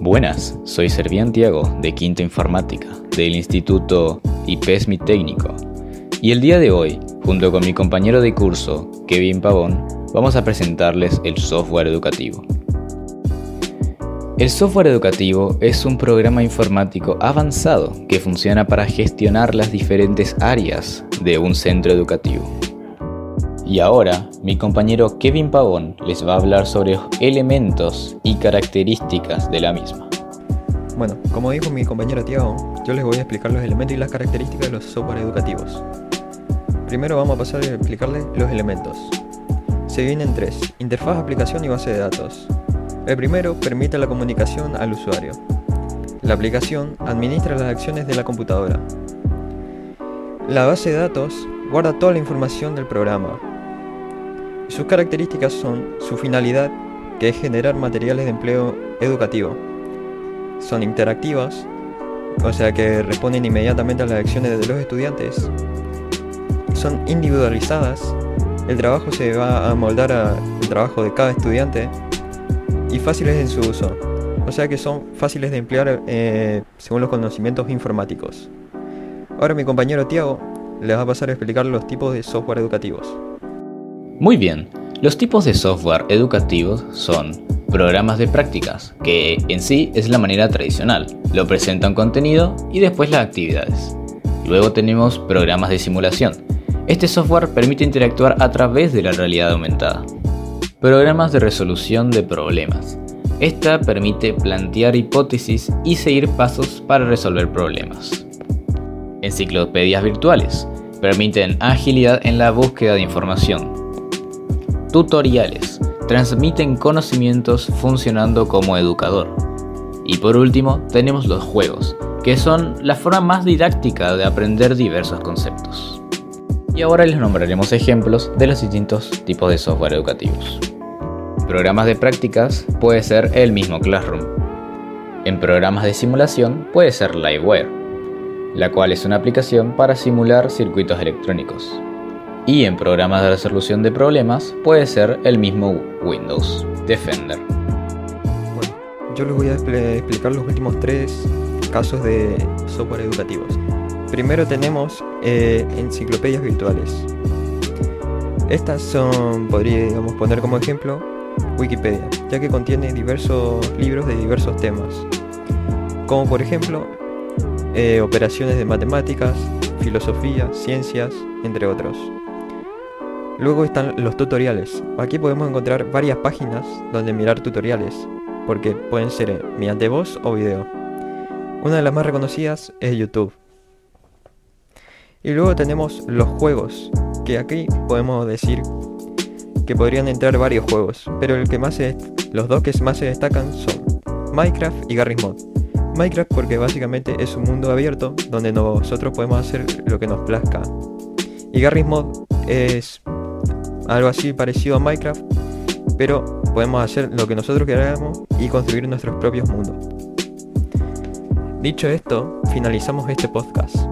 Buenas, soy Servian Tiago de Quinta Informática del Instituto IPESMI Técnico y el día de hoy, junto con mi compañero de curso, Kevin Pavón, vamos a presentarles el software educativo. El software educativo es un programa informático avanzado que funciona para gestionar las diferentes áreas de un centro educativo. Y ahora, mi compañero Kevin Pavón les va a hablar sobre elementos y características de la misma. Bueno, como dijo mi compañero Tiago, yo les voy a explicar los elementos y las características de los software educativos. Primero vamos a pasar a explicarles los elementos. Se dividen en tres, interfaz, aplicación y base de datos. El primero permite la comunicación al usuario. La aplicación administra las acciones de la computadora. La base de datos guarda toda la información del programa, sus características son su finalidad, que es generar materiales de empleo educativo. Son interactivas, o sea que responden inmediatamente a las acciones de los estudiantes. Son individualizadas, el trabajo se va a moldar al trabajo de cada estudiante y fáciles en su uso, o sea que son fáciles de emplear eh, según los conocimientos informáticos. Ahora mi compañero Tiago les va a pasar a explicar los tipos de software educativos. Muy bien, los tipos de software educativos son programas de prácticas, que en sí es la manera tradicional, lo presentan contenido y después las actividades. Luego tenemos programas de simulación. Este software permite interactuar a través de la realidad aumentada. Programas de resolución de problemas. Esta permite plantear hipótesis y seguir pasos para resolver problemas. Enciclopedias virtuales. Permiten agilidad en la búsqueda de información, Tutoriales. Transmiten conocimientos funcionando como educador. Y por último, tenemos los juegos, que son la forma más didáctica de aprender diversos conceptos. Y ahora les nombraremos ejemplos de los distintos tipos de software educativos. Programas de prácticas puede ser el mismo Classroom. En programas de simulación puede ser Liveware, la cual es una aplicación para simular circuitos electrónicos y en programas de resolución de problemas puede ser el mismo Windows Defender. Bueno, yo les voy a explicar los últimos tres casos de software educativos. Primero tenemos eh, enciclopedias virtuales. Estas son, podríamos poner como ejemplo, Wikipedia, ya que contiene diversos libros de diversos temas, como por ejemplo eh, operaciones de matemáticas, filosofía, ciencias, entre otros. Luego están los tutoriales. Aquí podemos encontrar varias páginas donde mirar tutoriales, porque pueden ser mediante voz o video. Una de las más reconocidas es YouTube. Y luego tenemos los juegos, que aquí podemos decir que podrían entrar varios juegos, pero el que más los dos que más se destacan son Minecraft y Garry's Mod. Minecraft porque básicamente es un mundo abierto donde nosotros podemos hacer lo que nos plazca. Y Garry's Mod es algo así parecido a Minecraft, pero podemos hacer lo que nosotros queramos y construir nuestros propios mundos. Dicho esto, finalizamos este podcast.